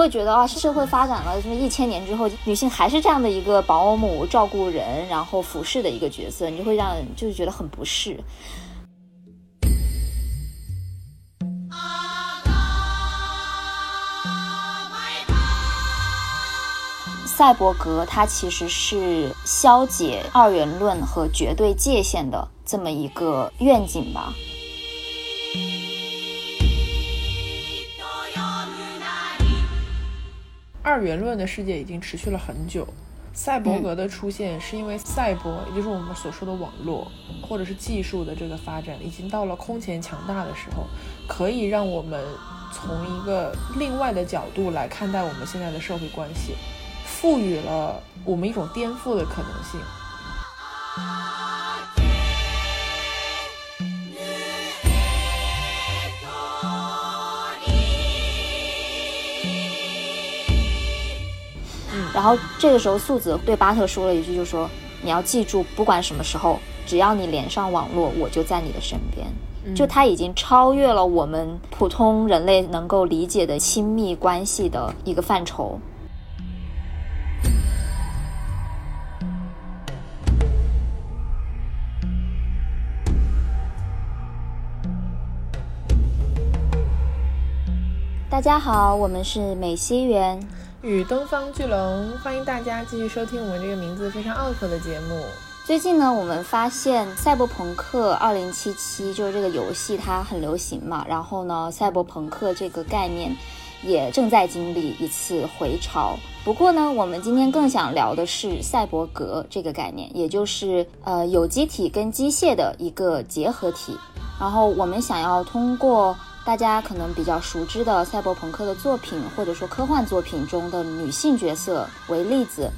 会觉得啊，社会发展了这么一千年之后，女性还是这样的一个保姆、照顾人，然后服侍的一个角色，你就会让就是觉得很不适。赛博格它其实是消解二元论和绝对界限的这么一个愿景吧。二元论的世界已经持续了很久，赛博格的出现是因为赛博，也就是我们所说的网络或者是技术的这个发展，已经到了空前强大的时候，可以让我们从一个另外的角度来看待我们现在的社会关系，赋予了我们一种颠覆的可能性。然后这个时候，素子对巴特说了一句，就说：“你要记住，不管什么时候，只要你连上网络，我就在你的身边。”就他已经超越了我们普通人类能够理解的亲密关系的一个范畴。大家好，我们是美西园。与东方巨龙，欢迎大家继续收听我们这个名字非常拗口的节目。最近呢，我们发现《赛博朋克2077》就是这个游戏，它很流行嘛。然后呢，赛博朋克这个概念也正在经历一次回潮。不过呢，我们今天更想聊的是赛博格这个概念，也就是呃有机体跟机械的一个结合体。然后我们想要通过。大家可能比较熟知的赛博朋克的作品，或者说科幻作品中的女性角色为例子，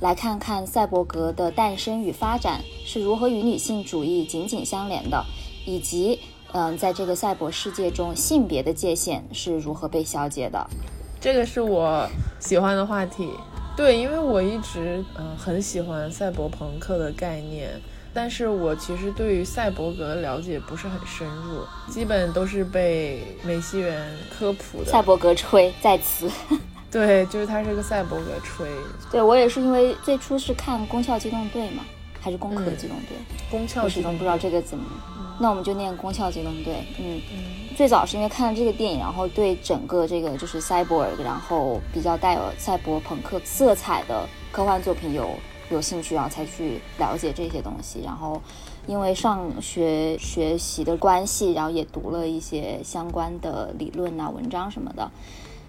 来看看赛博格的诞生与发展是如何与女性主义紧紧相连的，以及嗯，在这个赛博世界中性别的界限是如何被消解的。这个是我喜欢的话题，对，因为我一直嗯很喜欢赛博朋克的概念。但是我其实对于赛博格的了解不是很深入，基本都是被美西人科普的。赛博格吹在此，对，就是他是个赛博格吹。对我也是因为最初是看《攻壳机动队》嘛，还是《攻壳机动队》？攻壳机动不知道这个怎么，那我们就念《攻壳机动队》。嗯，最早是因为看了这个电影，然后对整个这个就是赛博尔，然后比较带有赛博朋克色彩的科幻作品有。有兴趣，然后才去了解这些东西。然后，因为上学学习的关系，然后也读了一些相关的理论啊、文章什么的。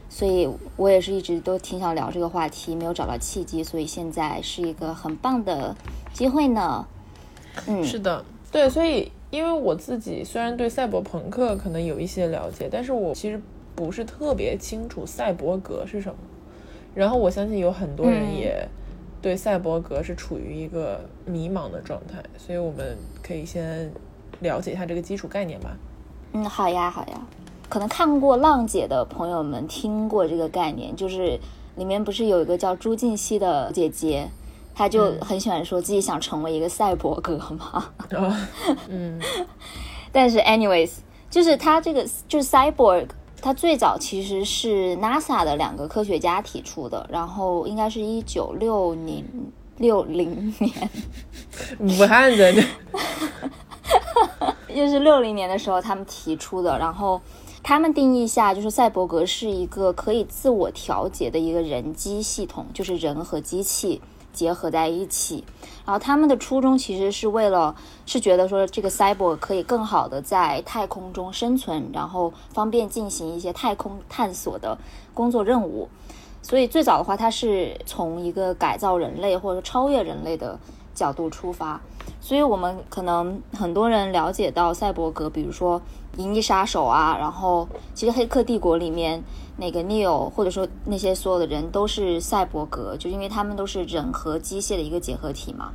所以我也是一直都挺想聊这个话题，没有找到契机。所以现在是一个很棒的机会呢。嗯，是的，对。所以，因为我自己虽然对赛博朋克可能有一些了解，但是我其实不是特别清楚赛博格是什么。然后，我相信有很多人也。对赛博格是处于一个迷茫的状态，所以我们可以先了解一下这个基础概念吧。嗯，好呀，好呀。可能看过《浪姐》的朋友们听过这个概念，就是里面不是有一个叫朱婧汐的姐姐，她就很喜欢说自己想成为一个赛博格嘛。嗯。但是，anyways，就是她这个就是 cyborg。它最早其实是 NASA 的两个科学家提出的，然后应该是一九六零六零年，武汉人，又是六零年的时候他们提出的，然后他们定义下就是赛博格是一个可以自我调节的一个人机系统，就是人和机器。结合在一起，然后他们的初衷其实是为了，是觉得说这个 cyborg 可以更好的在太空中生存，然后方便进行一些太空探索的工作任务。所以最早的话，它是从一个改造人类或者超越人类的角度出发。所以我们可能很多人了解到赛博格，比如说《银翼杀手》啊，然后其实《黑客帝国》里面。那个 Neo，或者说那些所有的人都是赛博格，就因为他们都是人和机械的一个结合体嘛。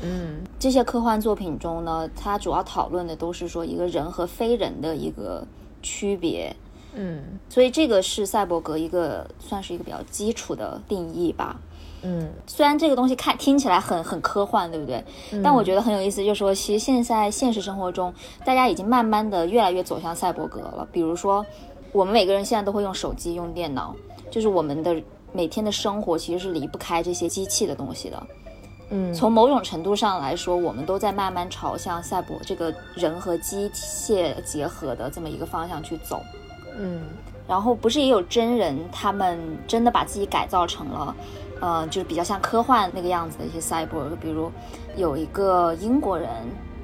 嗯，这些科幻作品中呢，它主要讨论的都是说一个人和非人的一个区别。嗯，所以这个是赛博格一个算是一个比较基础的定义吧。嗯，虽然这个东西看听起来很很科幻，对不对？但我觉得很有意思，就是说其实现在现实生活中，大家已经慢慢的越来越走向赛博格了。比如说。我们每个人现在都会用手机、用电脑，就是我们的每天的生活其实是离不开这些机器的东西的。嗯，从某种程度上来说，我们都在慢慢朝向赛博这个人和机械结合的这么一个方向去走。嗯，然后不是也有真人，他们真的把自己改造成了，呃，就是比较像科幻那个样子的一些 cyborg，比如有一个英国人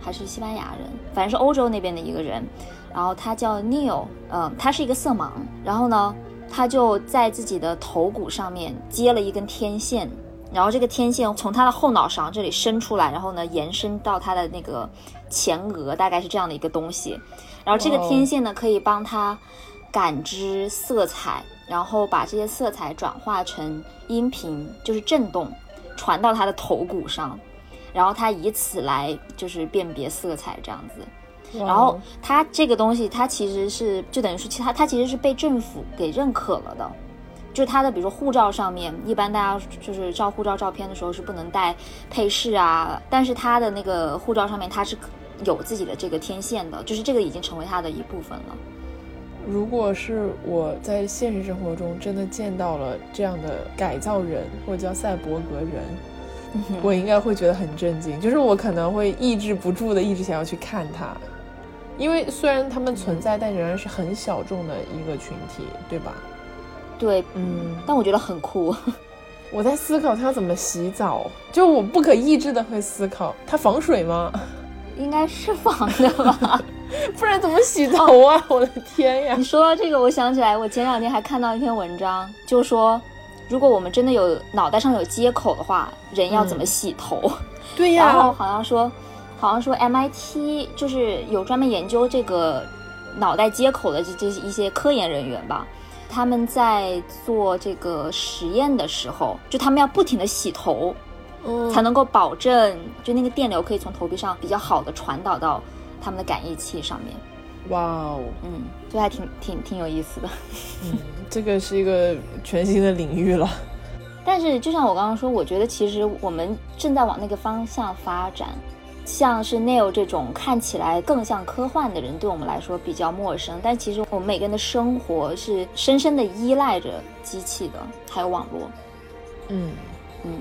还是西班牙人，反正是欧洲那边的一个人，然后他叫 Neil，呃，他是一个色盲，然后呢，他就在自己的头骨上面接了一根天线。然后这个天线从他的后脑勺这里伸出来，然后呢延伸到他的那个前额，大概是这样的一个东西。然后这个天线呢可以帮他感知色彩，然后把这些色彩转化成音频，就是震动，传到他的头骨上，然后他以此来就是辨别色彩这样子。然后他这个东西，它其实是就等于说，其他它其实是被政府给认可了的。就他的，比如说护照上面，一般大家就是照护照照片的时候是不能带配饰啊，但是他的那个护照上面他是有自己的这个天线的，就是这个已经成为他的一部分了。如果是我在现实生活中真的见到了这样的改造人或者叫赛博格人，我应该会觉得很震惊，就是我可能会抑制不住的一直想要去看他，因为虽然他们存在，但仍然是很小众的一个群体，对吧？对，嗯，但我觉得很酷。我在思考他怎么洗澡，就我不可抑制的会思考，他防水吗？应该是防的吧，不然怎么洗头啊？我的天呀！你说到这个，我想起来，我前两天还看到一篇文章，就说如果我们真的有脑袋上有接口的话，人要怎么洗头？对呀。然后好像说，好像说 MIT 就是有专门研究这个脑袋接口的这这一些科研人员吧。他们在做这个实验的时候，就他们要不停的洗头，嗯，才能够保证就那个电流可以从头皮上比较好的传导到他们的感应器上面。哇哦，嗯，就还挺挺挺有意思的。嗯，这个是一个全新的领域了。但是就像我刚刚说，我觉得其实我们正在往那个方向发展。像是 Neil 这种看起来更像科幻的人，对我们来说比较陌生。但其实我们每个人的生活是深深的依赖着机器的，还有网络。嗯嗯，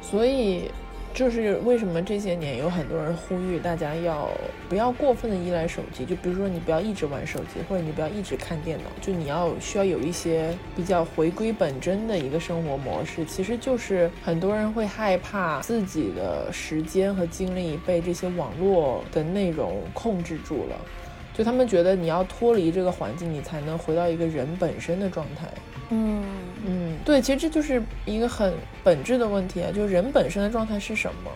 所以。就是为什么这些年有很多人呼吁大家要不要过分的依赖手机？就比如说你不要一直玩手机，或者你不要一直看电脑，就你要需要有一些比较回归本真的一个生活模式。其实就是很多人会害怕自己的时间和精力被这些网络的内容控制住了，就他们觉得你要脱离这个环境，你才能回到一个人本身的状态。嗯嗯，对，其实这就是一个很本质的问题啊，就是人本身的状态是什么？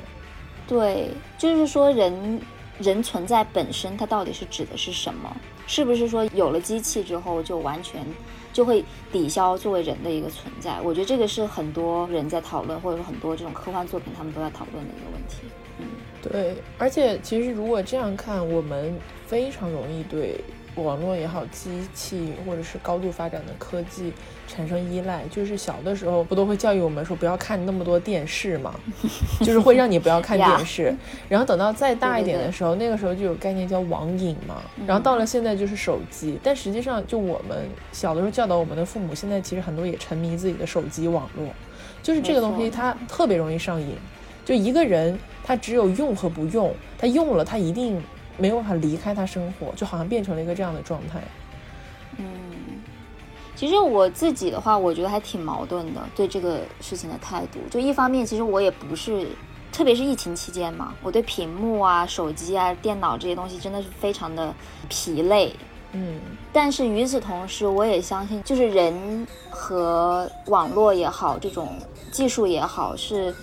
对，就是说人人存在本身，它到底是指的是什么？是不是说有了机器之后就完全就会抵消作为人的一个存在？我觉得这个是很多人在讨论，或者说很多这种科幻作品他们都在讨论的一个问题。嗯，对，而且其实如果这样看，我们非常容易对。网络也好，机器或者是高度发展的科技产生依赖，就是小的时候不都会教育我们说不要看那么多电视嘛，就是会让你不要看电视。然后等到再大一点的时候，那个时候就有概念叫网瘾嘛。然后到了现在就是手机，但实际上就我们小的时候教导我们的父母，现在其实很多也沉迷自己的手机网络，就是这个东西它特别容易上瘾。就一个人他只有用和不用，他用了他一定。没有办法离开他生活，就好像变成了一个这样的状态。嗯，其实我自己的话，我觉得还挺矛盾的，对这个事情的态度。就一方面，其实我也不是，特别是疫情期间嘛，我对屏幕啊、手机啊、电脑这些东西真的是非常的疲累。嗯，但是与此同时，我也相信，就是人和网络也好，这种技术也好，是。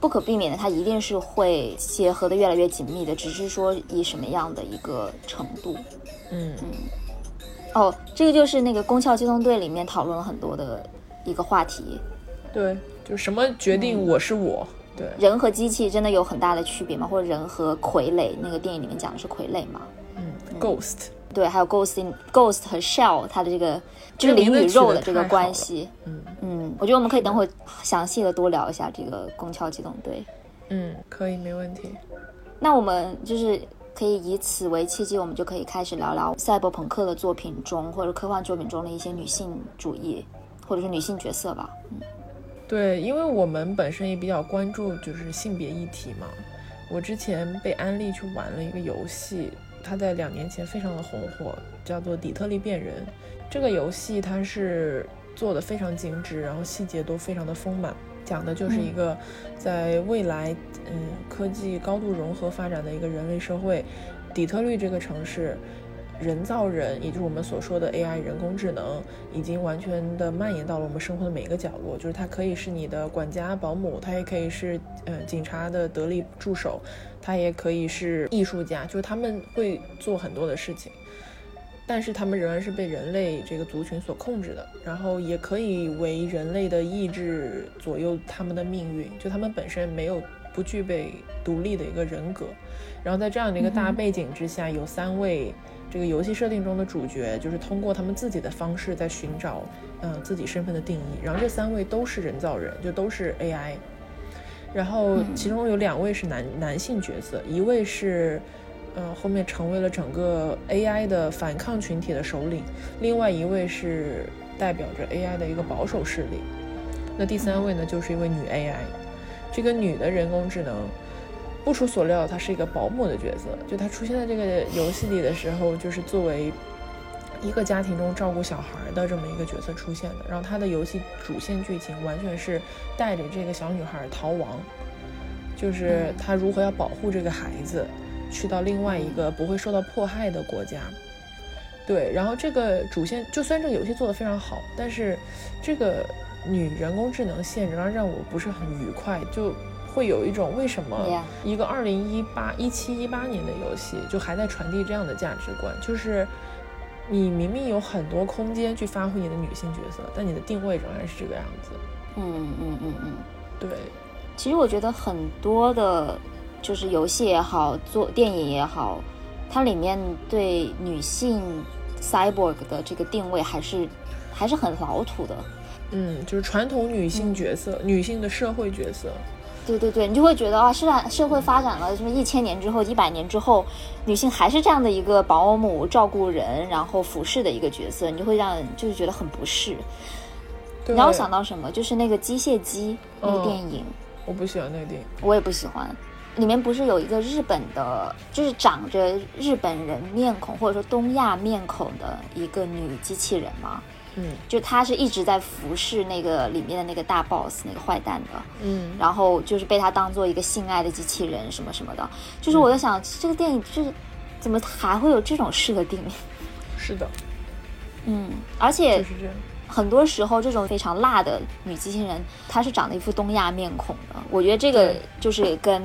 不可避免的，它一定是会结合的越来越紧密的，只是说以什么样的一个程度。嗯嗯。哦，这个就是那个《宫壳机动队》里面讨论了很多的一个话题。对，就什么决定我是我？对，人和机器真的有很大的区别吗？或者人和傀儡？那个电影里面讲的是傀儡吗？嗯，Ghost。对，还有 Ghost in Ghost 和 Shell，它的这个就是灵与肉的这个关系。嗯嗯，我觉得我们可以等会详细的多聊一下这个《宫壳机动队》。嗯，可以，没问题。那我们就是可以以此为契机，我们就可以开始聊聊赛博朋克的作品中或者科幻作品中的一些女性主义，或者是女性角色吧。嗯，对，因为我们本身也比较关注就是性别议题嘛。我之前被安利去玩了一个游戏，它在两年前非常的红火，叫做《底特律变人》。这个游戏它是做的非常精致，然后细节都非常的丰满，讲的就是一个在未来，嗯，科技高度融合发展的一个人类社会，底特律这个城市。人造人，也就是我们所说的 AI 人工智能，已经完全的蔓延到了我们生活的每一个角落。就是它可以是你的管家、保姆，它也可以是呃警察的得力助手，它也可以是艺术家，就是他们会做很多的事情。但是他们仍然是被人类这个族群所控制的，然后也可以为人类的意志左右他们的命运。就他们本身没有不具备独立的一个人格。然后在这样的一个大背景之下，有三位。这个游戏设定中的主角就是通过他们自己的方式在寻找，嗯，自己身份的定义。然后这三位都是人造人，就都是 AI。然后其中有两位是男男性角色，一位是，呃，后面成为了整个 AI 的反抗群体的首领，另外一位是代表着 AI 的一个保守势力。那第三位呢，就是一位女 AI。这个女的人工智能。不出所料，她是一个保姆的角色。就她出现在这个游戏里的时候，就是作为一个家庭中照顾小孩的这么一个角色出现的。然后她的游戏主线剧情完全是带着这个小女孩逃亡，就是她如何要保护这个孩子，去到另外一个不会受到迫害的国家。对，然后这个主线，就算这个游戏做得非常好，但是这个女人工智能线仍然让我不是很愉快。就会有一种为什么一个二零一八一七一八年的游戏就还在传递这样的价值观？就是你明明有很多空间去发挥你的女性角色，但你的定位仍然是这个样子。嗯嗯嗯嗯，对。其实我觉得很多的，就是游戏也好，做电影也好，它里面对女性 cyborg 的这个定位还是还是很老土的。嗯，就是传统女性角色，女性的社会角色。对对对，你就会觉得啊，社社会发展了什么一千年之后、一百年之后，女性还是这样的一个保姆、照顾人，然后服侍的一个角色，你就会让人就是觉得很不适。你让我想到什么？就是那个机械姬那个电影，我不喜欢那个电影，我也不喜欢。里面不是有一个日本的，就是长着日本人面孔或者说东亚面孔的一个女机器人吗？嗯，就他是一直在服侍那个里面的那个大 boss 那个坏蛋的，嗯，然后就是被他当做一个性爱的机器人什么什么的，就是我在想这个电影就是怎么还会有这种设定？是的，嗯，而且就是这样，很多时候这种非常辣的女机器人，她是长得一副东亚面孔的，我觉得这个就是跟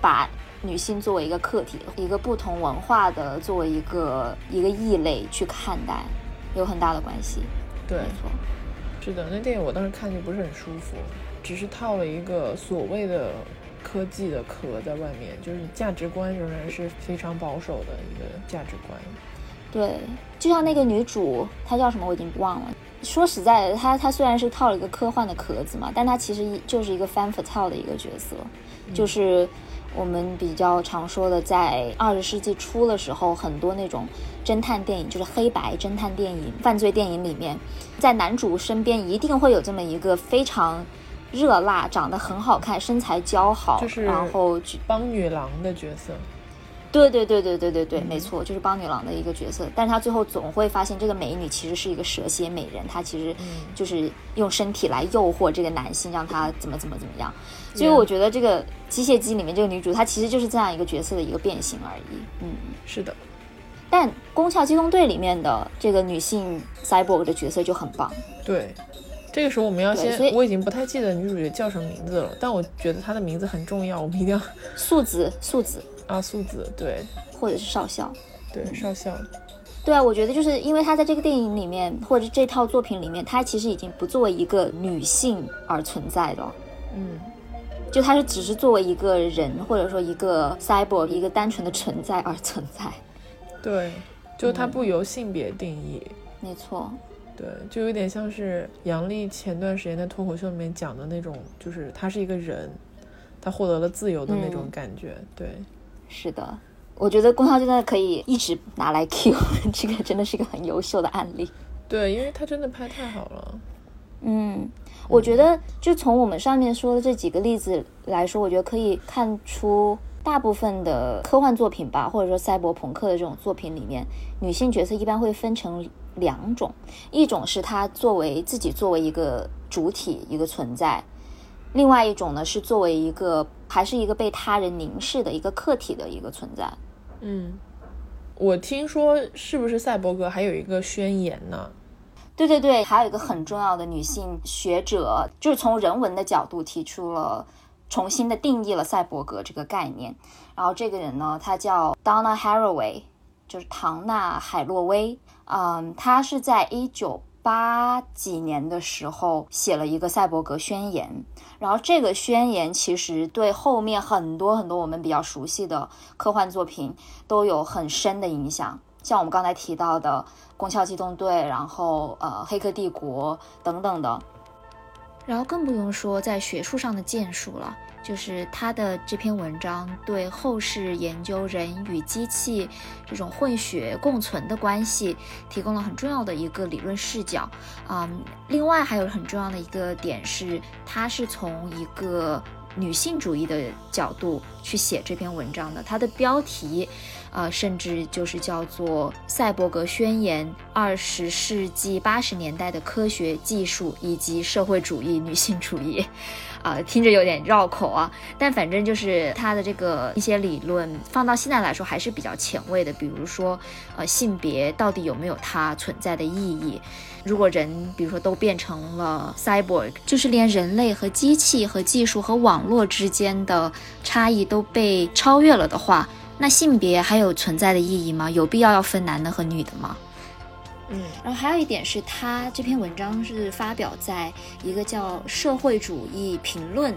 把女性作为一个客体，一个不同文化的作为一个一个异类去看待。有很大的关系，对，没错，是的。那电影我当时看就不是很舒服，只是套了一个所谓的科技的壳在外面，就是价值观仍然是非常保守的一个价值观。对，就像那个女主，她叫什么我已经忘了。说实在的，她她虽然是套了一个科幻的壳子嘛，但她其实就是一个翻 t 套的一个角色，就是。我们比较常说的，在二十世纪初的时候，很多那种侦探电影，就是黑白侦探电影、犯罪电影里面，在男主身边一定会有这么一个非常热辣、长得很好看、身材姣好，就是然后帮女郎的角色。对对对对对对对，没错，就是帮女郎的一个角色。但是他最后总会发现，这个美女其实是一个蛇蝎美人，她其实就是用身体来诱惑这个男性，让他怎么怎么怎么样。所以我觉得这个机械姬里面这个女主，她其实就是这样一个角色的一个变形而已。嗯，是的。但《攻壳机动队》里面的这个女性 cyborg 的角色就很棒。对，这个时候我们要先，我已经不太记得女主角叫什么名字了，但我觉得她的名字很重要，我们一定要。素子，素子。啊，素子对，或者是少校，对少校，对啊，我觉得就是因为他在这个电影里面或者这套作品里面，他其实已经不作为一个女性而存在了，嗯，就他是只是作为一个人或者说一个 cyborg 一个单纯的存在而存在，对，就它不由性别定义，没错，对，就有点像是杨笠前段时间在脱口秀里面讲的那种，就是他是一个人，他获得了自由的那种感觉，对。是的，我觉得《龚涛真的可以一直拿来 Q，这个真的是一个很优秀的案例。对，因为他真的拍太好了。嗯，我觉得就从我们上面说的这几个例子来说，我觉得可以看出，大部分的科幻作品吧，或者说赛博朋克的这种作品里面，女性角色一般会分成两种，一种是她作为自己作为一个主体一个存在，另外一种呢是作为一个还是一个被他人凝视的一个客体的一个存在。嗯，我听说是不是赛博格还有一个宣言呢？对对对，还有一个很重要的女性学者，就是从人文的角度提出了重新的定义了赛博格这个概念。然后这个人呢，他叫 Donna Haraway，就是唐纳海洛威。嗯，她是在一九八几年的时候写了一个赛博格宣言。然后这个宣言其实对后面很多很多我们比较熟悉的科幻作品都有很深的影响。像我们刚才提到的《攻壳机动队》，然后呃，《黑客帝国》等等的，然后更不用说在学术上的建树了。就是他的这篇文章对后世研究人与机器这种混血共存的关系提供了很重要的一个理论视角。嗯，另外还有很重要的一个点是，他是从一个女性主义的角度去写这篇文章的。他的标题。呃，甚至就是叫做《赛博格宣言》，二十世纪八十年代的科学技术以及社会主义女性主义，啊，听着有点绕口啊，但反正就是它的这个一些理论放到现在来说还是比较前卫的。比如说，呃，性别到底有没有它存在的意义？如果人，比如说都变成了 cyborg，就是连人类和机器和技术和网络之间的差异都被超越了的话。那性别还有存在的意义吗？有必要要分男的和女的吗？嗯，然后还有一点是他这篇文章是发表在一个叫《社会主义评论》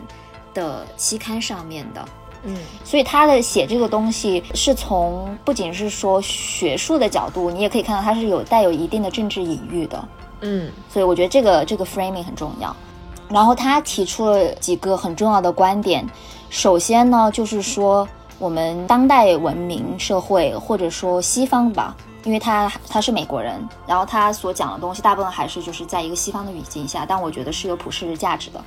的期刊上面的。嗯，所以他的写这个东西是从不仅是说学术的角度，你也可以看到他是有带有一定的政治隐喻的。嗯，所以我觉得这个这个 framing 很重要。然后他提出了几个很重要的观点，首先呢就是说。我们当代文明社会，或者说西方吧，因为他他是美国人，然后他所讲的东西大部分还是就是在一个西方的语境下，但我觉得是有普世价值的。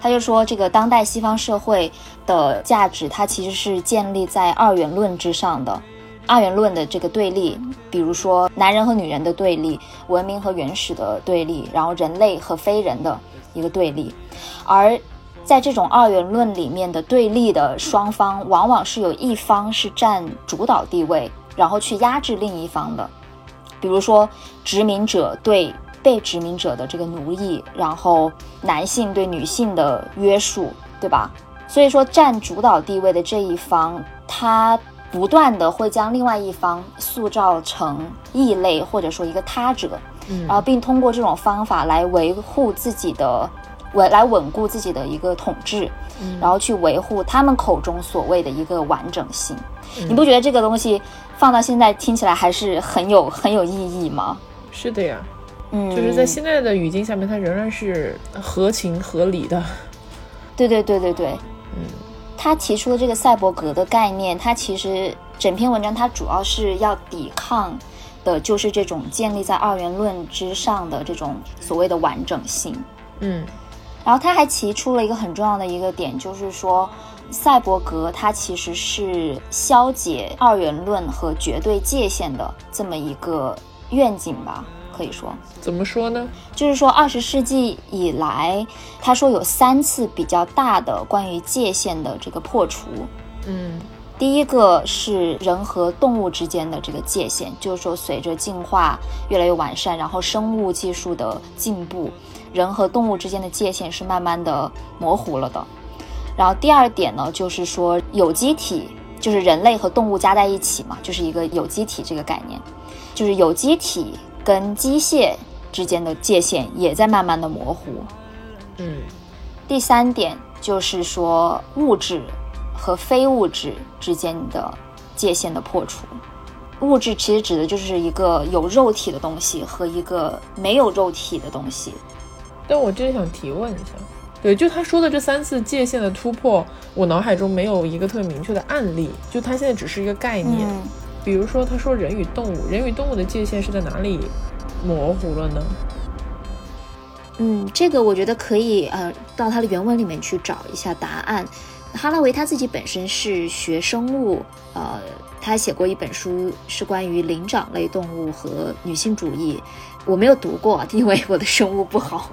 他就说，这个当代西方社会的价值，它其实是建立在二元论之上的，二元论的这个对立，比如说男人和女人的对立，文明和原始的对立，然后人类和非人的一个对立，而。在这种二元论里面的对立的双方，往往是有一方是占主导地位，然后去压制另一方的。比如说，殖民者对被殖民者的这个奴役，然后男性对女性的约束，对吧？所以说，占主导地位的这一方，他不断的会将另外一方塑造成异类，或者说一个他者，然后并通过这种方法来维护自己的。稳来稳固自己的一个统治，然后去维护他们口中所谓的一个完整性。你不觉得这个东西放到现在听起来还是很有很有意义吗？是的呀，嗯，就是在现在的语境下面，它仍然是合情合理的。对对对对对，嗯，他提出的这个赛博格的概念，他其实整篇文章他主要是要抵抗的就是这种建立在二元论之上的这种所谓的完整性。嗯。然后他还提出了一个很重要的一个点，就是说，赛博格它其实是消解二元论和绝对界限的这么一个愿景吧，可以说。怎么说呢？就是说，二十世纪以来，他说有三次比较大的关于界限的这个破除。嗯，第一个是人和动物之间的这个界限，就是说，随着进化越来越完善，然后生物技术的进步。人和动物之间的界限是慢慢的模糊了的。然后第二点呢，就是说有机体就是人类和动物加在一起嘛，就是一个有机体这个概念，就是有机体跟机械之间的界限也在慢慢的模糊。嗯，第三点就是说物质和非物质之间的界限的破除。物质其实指的就是一个有肉体的东西和一个没有肉体的东西。但我真的想提问一下，对，就他说的这三次界限的突破，我脑海中没有一个特别明确的案例，就他现在只是一个概念。比如说，他说人与动物，人与动物的界限是在哪里模糊了呢？嗯，这个我觉得可以呃，到他的原文里面去找一下答案。哈拉维他自己本身是学生物，呃，他写过一本书是关于灵长类动物和女性主义，我没有读过，因为我的生物不好。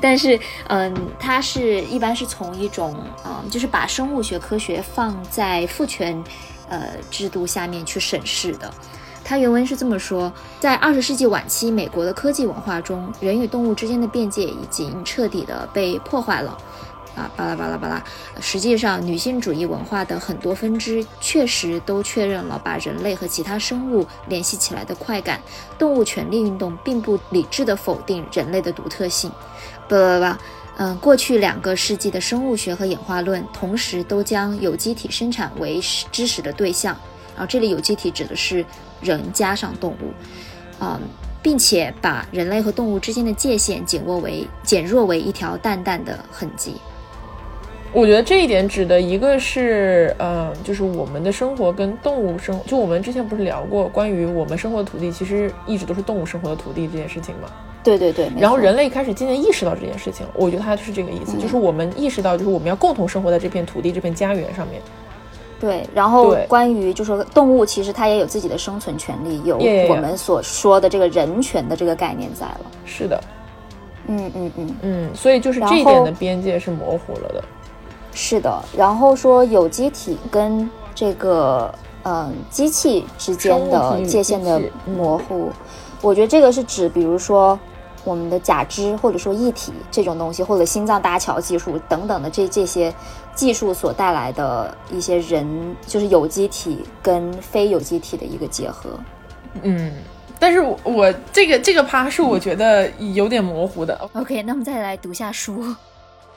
但是，嗯，他是一般是从一种，嗯，就是把生物学科学放在父权，呃，制度下面去审视的。他原文是这么说：在二十世纪晚期，美国的科技文化中，人与动物之间的边界已经彻底的被破坏了。啊，巴拉巴拉巴拉。实际上，女性主义文化的很多分支确实都确认了把人类和其他生物联系起来的快感。动物权利运动并不理智地否定人类的独特性。巴拉巴拉，嗯，过去两个世纪的生物学和演化论同时都将有机体生产为知识的对象。然后这里有机体指的是人加上动物，嗯，并且把人类和动物之间的界限减弱为减弱为一条淡淡的痕迹。我觉得这一点指的一个是，嗯，就是我们的生活跟动物生，就我们之前不是聊过关于我们生活的土地，其实一直都是动物生活的土地这件事情吗？对对对。然后人类开始渐渐意识到这件事情，我觉得它是这个意思，就是我们意识到，就是我们要共同生活在这片土地、这片家园上面。对，然后关于就说动物其实它也有自己的生存权利，有我们所说的这个人权的这个概念在了。是的。嗯嗯嗯嗯，所以就是这一点的边界是模糊了的。是的，然后说有机体跟这个嗯机器之间的界限的模糊，我觉得这个是指，比如说我们的假肢或者说异体这种东西，或者心脏搭桥技术等等的这这些技术所带来的一些人，就是有机体跟非有机体的一个结合。嗯，但是我这个这个趴是我觉得有点模糊的。OK，那我们再来读下书。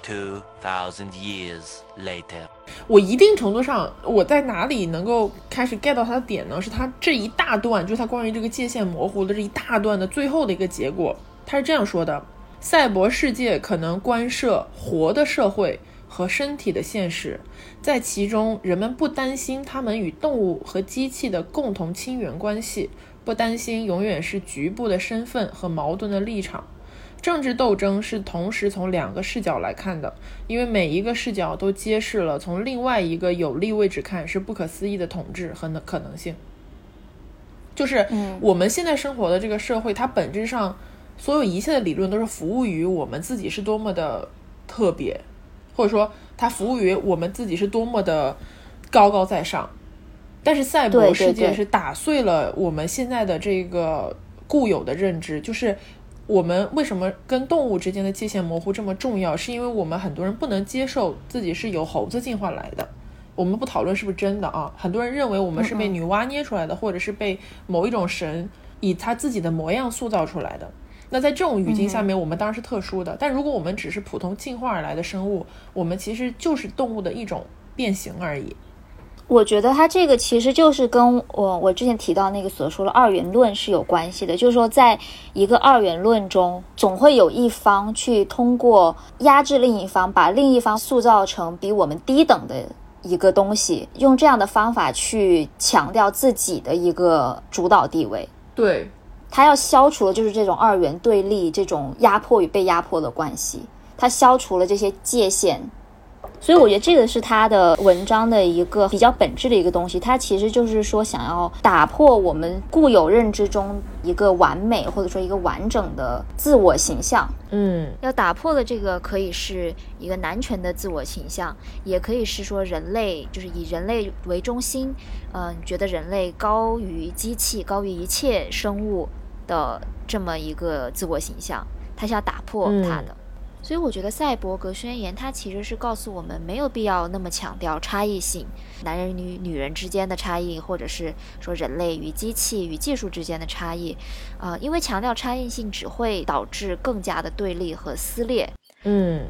Two thousand years later，我一定程度上，我在哪里能够开始 get 到它的点呢？是它这一大段，就是它关于这个界限模糊的这一大段的最后的一个结果。他是这样说的：赛博世界可能关涉活的社会和身体的现实，在其中，人们不担心他们与动物和机器的共同亲缘关系，不担心永远是局部的身份和矛盾的立场。政治斗争是同时从两个视角来看的，因为每一个视角都揭示了从另外一个有利位置看是不可思议的统治和可能性。就是我们现在生活的这个社会，它本质上所有一切的理论都是服务于我们自己是多么的特别，或者说它服务于我们自己是多么的高高在上。但是赛博世界是打碎了我们现在的这个固有的认知，就是。我们为什么跟动物之间的界限模糊这么重要？是因为我们很多人不能接受自己是由猴子进化来的。我们不讨论是不是真的啊？很多人认为我们是被女娲捏出来的，或者是被某一种神以他自己的模样塑造出来的。那在这种语境下面，我们当然是特殊的。但如果我们只是普通进化而来的生物，我们其实就是动物的一种变形而已。我觉得它这个其实就是跟我我之前提到那个所说的二元论是有关系的，就是说在一个二元论中，总会有一方去通过压制另一方，把另一方塑造成比我们低等的一个东西，用这样的方法去强调自己的一个主导地位。对，他要消除的就是这种二元对立、这种压迫与被压迫的关系，他消除了这些界限。所以我觉得这个是他的文章的一个比较本质的一个东西，他其实就是说想要打破我们固有认知中一个完美或者说一个完整的自我形象。嗯，要打破的这个可以是一个男权的自我形象，也可以是说人类就是以人类为中心，嗯，觉得人类高于机器、高于一切生物的这么一个自我形象，他是要打破他的。所以我觉得《赛博格宣言》它其实是告诉我们，没有必要那么强调差异性，男人与女人之间的差异，或者是说人类与机器与技术之间的差异，啊，因为强调差异性只会导致更加的对立和撕裂。嗯，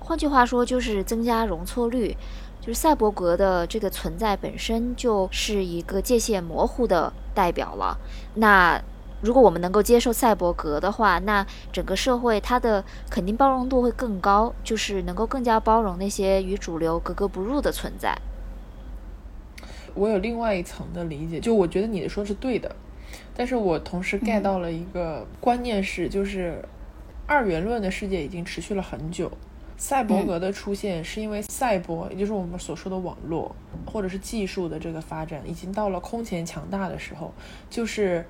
换句话说，就是增加容错率，就是赛博格的这个存在本身就是一个界限模糊的代表了。那。如果我们能够接受赛博格的话，那整个社会它的肯定包容度会更高，就是能够更加包容那些与主流格格不入的存在。我有另外一层的理解，就我觉得你的说是对的，但是我同时 get 到了一个观念是，就是二元论的世界已经持续了很久。赛博格的出现是因为赛博，也就是我们所说的网络或者是技术的这个发展，已经到了空前强大的时候，就是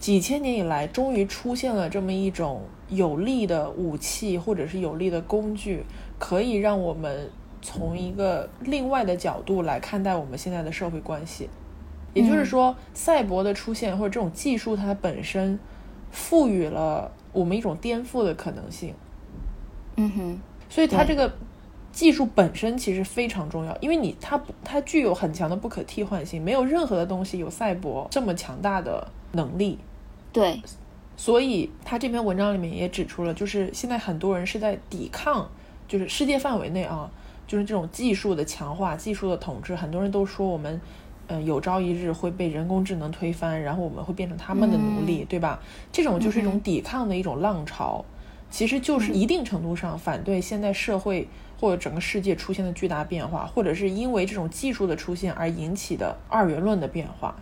几千年以来，终于出现了这么一种有力的武器或者是有力的工具，可以让我们从一个另外的角度来看待我们现在的社会关系。也就是说，赛博的出现或者这种技术，它本身赋予了我们一种颠覆的可能性。嗯哼。所以它这个技术本身其实非常重要，因为你它不它具有很强的不可替换性，没有任何的东西有赛博这么强大的能力。对，所以他这篇文章里面也指出了，就是现在很多人是在抵抗，就是世界范围内啊，就是这种技术的强化、技术的统治，很多人都说我们，嗯，有朝一日会被人工智能推翻，然后我们会变成他们的奴隶，对吧？这种就是一种抵抗的一种浪潮。其实就是一定程度上反对现在社会或者整个世界出现的巨大变化，或者是因为这种技术的出现而引起的二元论的变化。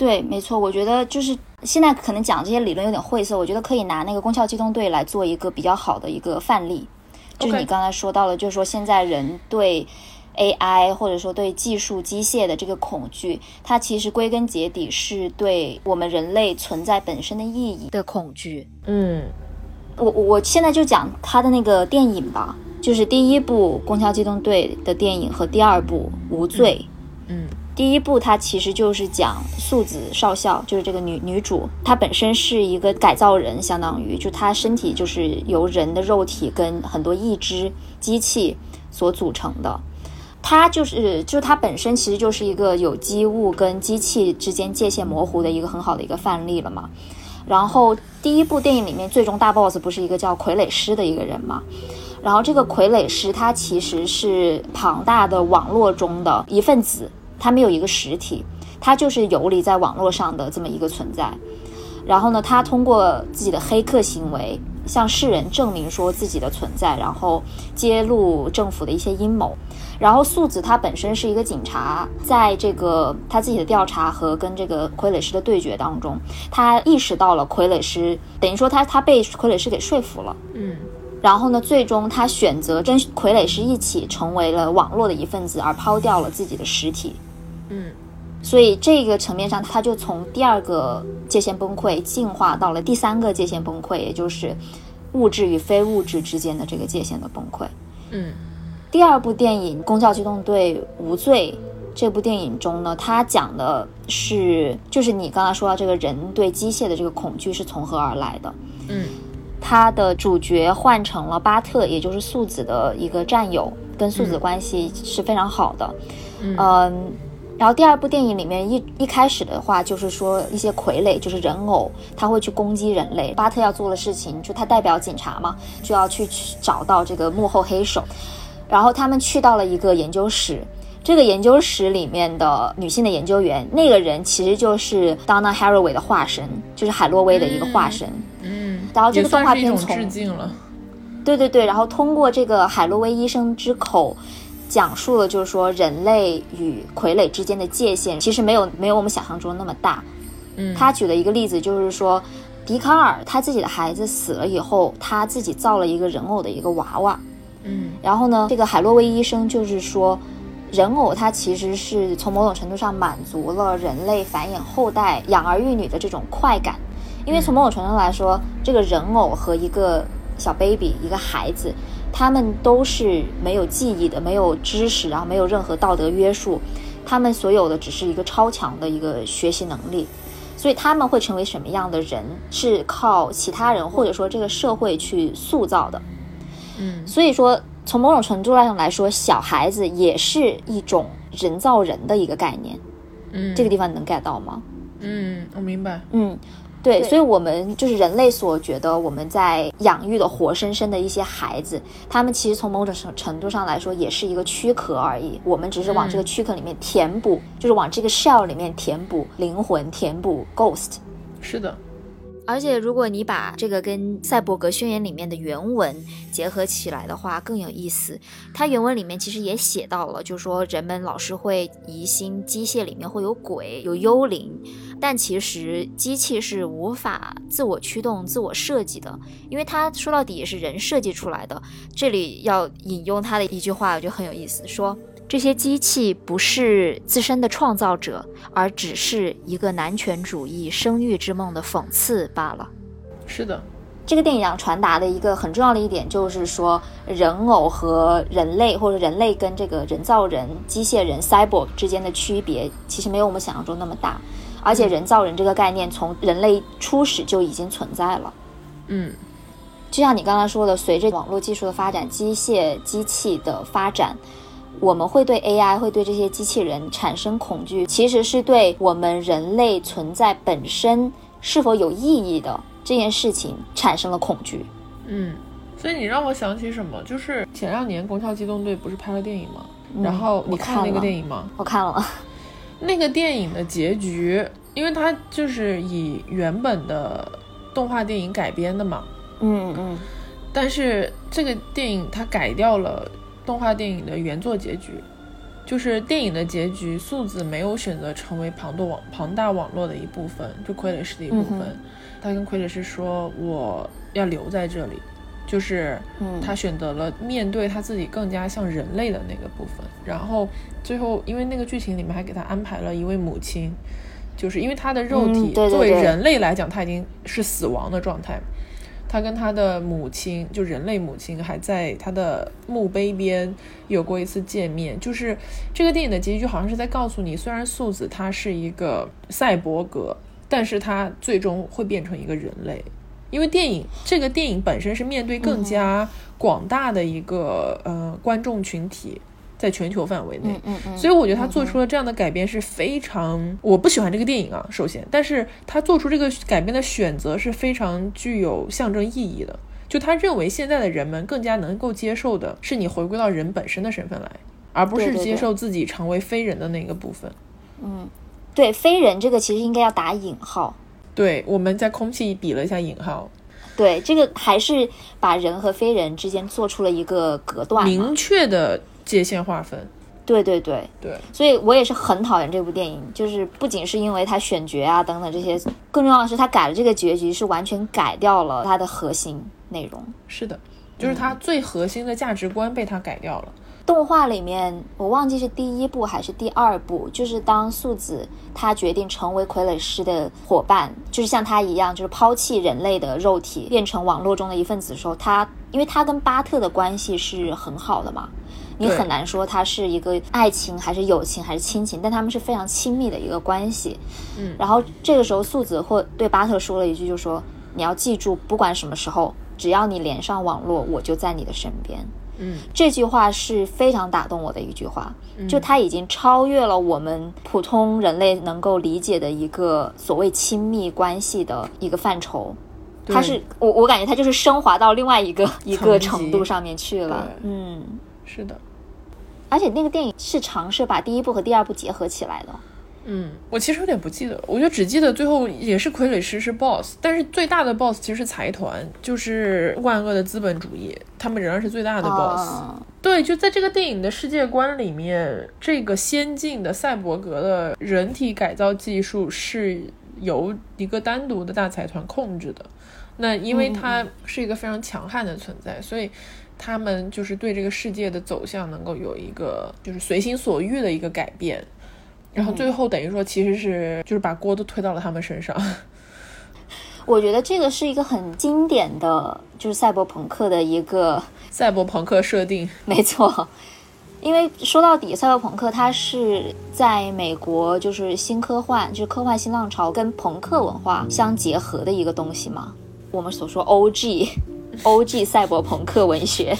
对，没错，我觉得就是现在可能讲这些理论有点晦涩，我觉得可以拿那个《攻壳机动队》来做一个比较好的一个范例。就是你刚才说到了，就是说现在人对 AI 或者说对技术机械的这个恐惧，它其实归根结底是对我们人类存在本身的意义的恐惧。嗯。我我现在就讲他的那个电影吧，就是第一部《攻壳机动队》的电影和第二部《无罪》。嗯，第一部它其实就是讲素子少校，就是这个女女主，她本身是一个改造人，相当于就她身体就是由人的肉体跟很多义肢机器所组成的。她就是就是她本身其实就是一个有机物跟机器之间界限模糊的一个很好的一个范例了嘛。然后第一部电影里面最终大 boss 不是一个叫傀儡师的一个人嘛？然后这个傀儡师他其实是庞大的网络中的一份子，他没有一个实体，他就是游离在网络上的这么一个存在。然后呢，他通过自己的黑客行为向世人证明说自己的存在，然后揭露政府的一些阴谋。然后素子他本身是一个警察，在这个他自己的调查和跟这个傀儡师的对决当中，他意识到了傀儡师，等于说他他被傀儡师给说服了，嗯，然后呢，最终他选择跟傀儡师一起成为了网络的一份子，而抛掉了自己的实体，嗯，所以这个层面上，他就从第二个界限崩溃进化到了第三个界限崩溃，也就是物质与非物质之间的这个界限的崩溃，嗯。第二部电影《公教机动队：无罪》这部电影中呢，它讲的是，就是你刚才说到这个人对机械的这个恐惧是从何而来的。嗯，它的主角换成了巴特，也就是素子的一个战友，跟素子关系是非常好的。嗯，然后第二部电影里面一一开始的话，就是说一些傀儡，就是人偶，他会去攻击人类。巴特要做的事情，就他代表警察嘛，就要去找到这个幕后黑手。然后他们去到了一个研究室，这个研究室里面的女性的研究员，那个人其实就是 Donna Haraway 的化身，就是海洛威的一个化身。嗯，然后这个动画片从致敬了，对对对，然后通过这个海洛威医生之口，讲述了就是说人类与傀儡之间的界限其实没有没有我们想象中那么大。嗯，他举了一个例子，就是说笛卡尔他自己的孩子死了以后，他自己造了一个人偶的一个娃娃。嗯，然后呢，这个海洛威医生就是说，人偶它其实是从某种程度上满足了人类繁衍后代、养儿育女的这种快感，因为从某种程度来说，这个人偶和一个小 baby、一个孩子，他们都是没有记忆的、没有知识，然后没有任何道德约束，他们所有的只是一个超强的一个学习能力，所以他们会成为什么样的人，是靠其他人或者说这个社会去塑造的。嗯，所以说，从某种程度上来说，小孩子也是一种人造人的一个概念。嗯，这个地方你能 get 到吗？嗯，我明白。嗯，对，所以我们就是人类所觉得我们在养育的活生生的一些孩子，他们其实从某种程程度上来说，也是一个躯壳而已。我们只是往这个躯壳里面填补，就是往这个 shell 里面填补灵魂，填补 ghost。是的。而且，如果你把这个跟《赛博格宣言》里面的原文结合起来的话，更有意思。它原文里面其实也写到了，就是说人们老是会疑心机械里面会有鬼、有幽灵，但其实机器是无法自我驱动、自我设计的，因为它说到底也是人设计出来的。这里要引用他的一句话，我觉得很有意思，说。这些机器不是自身的创造者，而只是一个男权主义生育之梦的讽刺罢了。是的，这个电影想传达的一个很重要的一点就是说，人偶和人类，或者人类跟这个人造人、机械人 （cyborg） 之间的区别，其实没有我们想象中那么大。而且，人造人这个概念从人类初始就已经存在了。嗯，就像你刚刚说的，随着网络技术的发展，机械机器的发展。我们会对 AI 会对这些机器人产生恐惧，其实是对我们人类存在本身是否有意义的这件事情产生了恐惧。嗯，所以你让我想起什么？就是前两年《攻壳机动队》不是拍了电影吗？然后你看那个电影吗？我看了。那个电影的结局，因为它就是以原本的动画电影改编的嘛。嗯嗯。但是这个电影它改掉了。动画电影的原作结局，就是电影的结局。素子没有选择成为庞多网庞大网络的一部分，就傀儡师的一部分。他跟傀儡师说：“我要留在这里。”就是他选择了面对他自己更加像人类的那个部分。然后最后，因为那个剧情里面还给他安排了一位母亲，就是因为他的肉体作为人类来讲，他已经是死亡的状态。他跟他的母亲，就人类母亲，还在他的墓碑边有过一次见面。就是这个电影的结局，好像是在告诉你，虽然素子他是一个赛博格，但是他最终会变成一个人类。因为电影这个电影本身是面对更加广大的一个呃观众群体。在全球范围内，嗯嗯，所以我觉得他做出了这样的改编是非常，我不喜欢这个电影啊，首先，但是他做出这个改编的选择是非常具有象征意义的，就他认为现在的人们更加能够接受的是你回归到人本身的身份来，而不是接受自己成为非人的那个部分。嗯，对，非人这个其实应该要打引号。对，我们在空气比了一下引号。对，这个还是把人和非人之间做出了一个隔断，明确的。界限划分，对对对对，所以我也是很讨厌这部电影，就是不仅是因为它选角啊等等这些，更重要的是它改了这个结局，是完全改掉了它的核心内容。是的，就是它最核心的价值观被它改掉了。动画里面我忘记是第一部还是第二部，就是当素子他决定成为傀儡师的伙伴，就是像他一样，就是抛弃人类的肉体，变成网络中的一份子的时候，他因为他跟巴特的关系是很好的嘛。你很难说它是一个爱情还是友情还是亲情，但他们是非常亲密的一个关系。嗯，然后这个时候素子或对巴特说了一句，就说你要记住，不管什么时候，只要你连上网络，我就在你的身边。嗯，这句话是非常打动我的一句话，就它已经超越了我们普通人类能够理解的一个所谓亲密关系的一个范畴。它是我我感觉它就是升华到另外一个一个程度上面去了。嗯，是的。而且那个电影是尝试把第一部和第二部结合起来的。嗯，我其实有点不记得，我就只记得最后也是傀儡师是 boss，但是最大的 boss 其实是财团，就是万恶的资本主义，他们仍然是最大的 boss。对，就在这个电影的世界观里面，这个先进的赛博格的人体改造技术是由一个单独的大财团控制的。那因为它是一个非常强悍的存在，所以。他们就是对这个世界的走向能够有一个就是随心所欲的一个改变，然后最后等于说其实是就是把锅都推到了他们身上。我觉得这个是一个很经典的就是赛博朋克的一个赛博朋克设定，没错。因为说到底，赛博朋克它是在美国就是新科幻，就是科幻新浪潮跟朋克文化相结合的一个东西嘛。我们所说 O.G。赛博朋克文学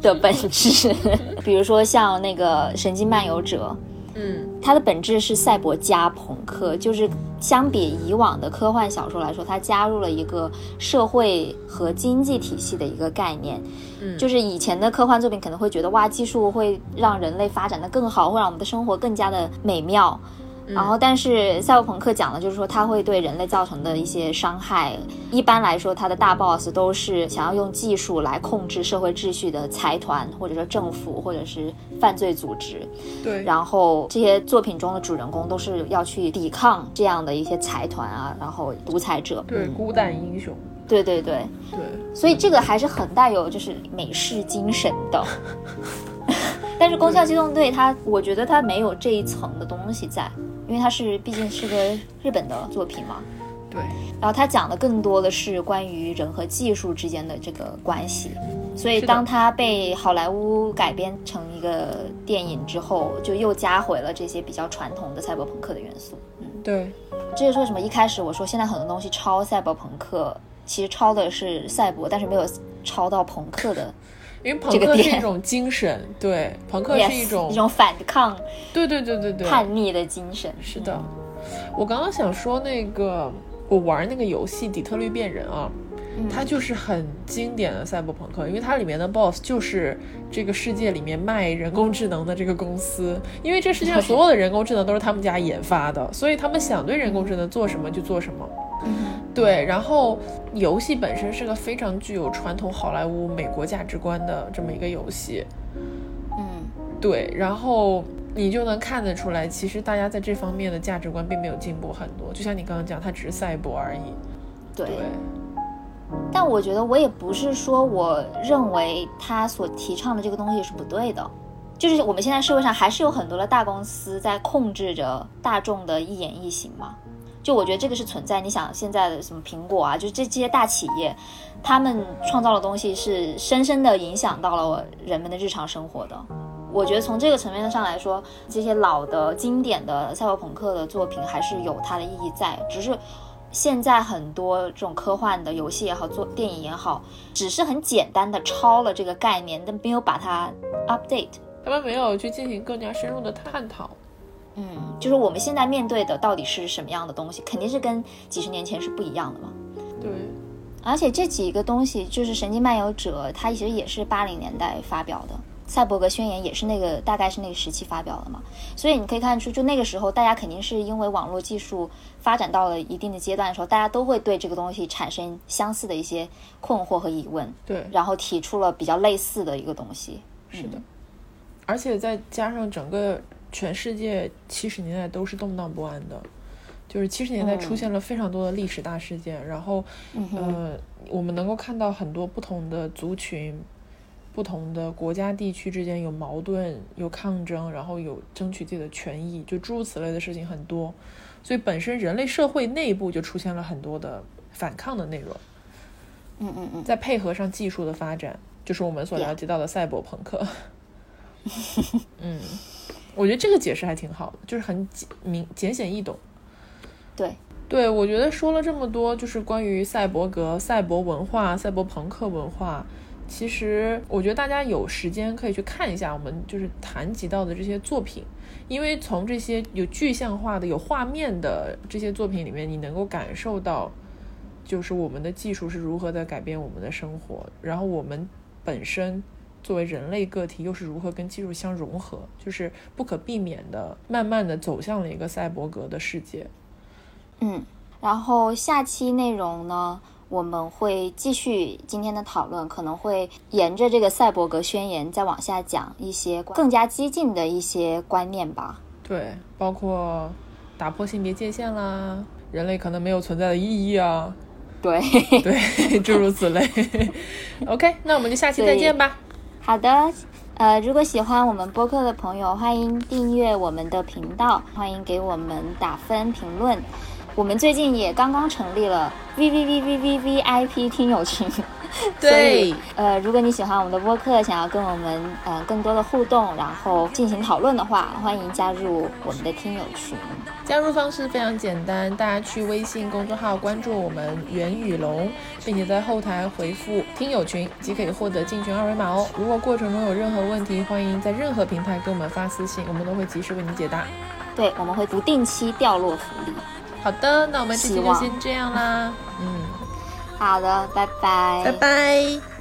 的本质，比如说像那个《神经漫游者》，嗯，它的本质是赛博加朋克，就是相比以往的科幻小说来说，它加入了一个社会和经济体系的一个概念。嗯，就是以前的科幻作品可能会觉得哇，技术会让人类发展的更好，会让我们的生活更加的美妙。然后，但是赛博朋克讲的就是说，它会对人类造成的一些伤害。一般来说，它的大 boss 都是想要用技术来控制社会秩序的财团，或者说政府，或者是犯罪组织。对，然后这些作品中的主人公都是要去抵抗这样的一些财团啊，然后独裁者。对，孤胆英雄。对对对对，所以这个还是很带有就是美式精神的。但是《攻壳机动队》它，我觉得它没有这一层的东西在。因为它是毕竟是个日本的作品嘛，对。然后它讲的更多的是关于人和技术之间的这个关系，所以当它被好莱坞改编成一个电影之后，就又加回了这些比较传统的赛博朋克的元素。嗯，对。这就是为什么一开始我说现在很多东西抄赛博朋克，其实抄的是赛博，但是没有抄到朋克的。因为朋克是一种精神，对，朋克是一种一种反抗，对对对对对，叛逆的精神。是的，我刚刚想说那个，我玩那个游戏《底特律变人》啊，它就是很经典的赛博朋克，因为它里面的 BOSS 就是这个世界里面卖人工智能的这个公司，因为这世界上所有的人工智能都是他们家研发的，所以他们想对人工智能做什么就做什么。对，然后游戏本身是个非常具有传统好莱坞美国价值观的这么一个游戏，嗯，对，然后你就能看得出来，其实大家在这方面的价值观并没有进步很多，就像你刚刚讲，它只是赛博而已。对，但我觉得我也不是说我认为他所提倡的这个东西是不对的，就是我们现在社会上还是有很多的大公司在控制着大众的一言一行嘛。就我觉得这个是存在。你想现在的什么苹果啊，就这这些大企业，他们创造的东西是深深的影响到了人们的日常生活的。我觉得从这个层面上来说，这些老的经典的赛博朋克的作品还是有它的意义在。只是现在很多这种科幻的游戏也好，做电影也好，只是很简单的抄了这个概念，但没有把它 update，他们没有去进行更加深入的探讨。嗯，就是我们现在面对的到底是什么样的东西，肯定是跟几十年前是不一样的嘛。对，而且这几个东西，就是《神经漫游者》，它其实也是八零年代发表的，《赛博格宣言》也是那个大概是那个时期发表的嘛。所以你可以看出，就那个时候，大家肯定是因为网络技术发展到了一定的阶段的时候，大家都会对这个东西产生相似的一些困惑和疑问。对，然后提出了比较类似的一个东西。是的，而且再加上整个。全世界七十年代都是动荡不安的，就是七十年代出现了非常多的历史大事件，然后，呃，我们能够看到很多不同的族群、不同的国家地区之间有矛盾、有抗争，然后有争取自己的权益，就诸如此类的事情很多，所以本身人类社会内部就出现了很多的反抗的内容。嗯嗯嗯，再配合上技术的发展，就是我们所了解到的赛博朋克。嗯。我觉得这个解释还挺好的，就是很简明、简显易懂。对，对我觉得说了这么多，就是关于赛博格、赛博文化、赛博朋克文化。其实我觉得大家有时间可以去看一下我们就是谈及到的这些作品，因为从这些有具象化的、有画面的这些作品里面，你能够感受到，就是我们的技术是如何在改变我们的生活，然后我们本身。作为人类个体，又是如何跟技术相融合？就是不可避免的，慢慢的走向了一个赛博格的世界。嗯，然后下期内容呢，我们会继续今天的讨论，可能会沿着这个赛博格宣言再往下讲一些更加激进的一些观念吧。对，包括打破性别界限啦，人类可能没有存在的意义啊。对 对，诸如此类。OK，那我们就下期再见吧。好的，呃，如果喜欢我们播客的朋友，欢迎订阅我们的频道，欢迎给我们打分评论。我们最近也刚刚成立了 V V V V V V I P 听友群。对，呃，如果你喜欢我们的播客，想要跟我们呃更多的互动，然后进行讨论的话，欢迎加入我们的听友群。加入方式非常简单，大家去微信公众号关注我们袁宇龙，并且在后台回复“听友群”即可以获得进群二维码哦。如果过程中有任何问题，欢迎在任何平台给我们发私信，我们都会及时为您解答。对，我们会不定期掉落福利。好的，那我们这期就先这样啦。嗯。好的，拜拜，拜拜。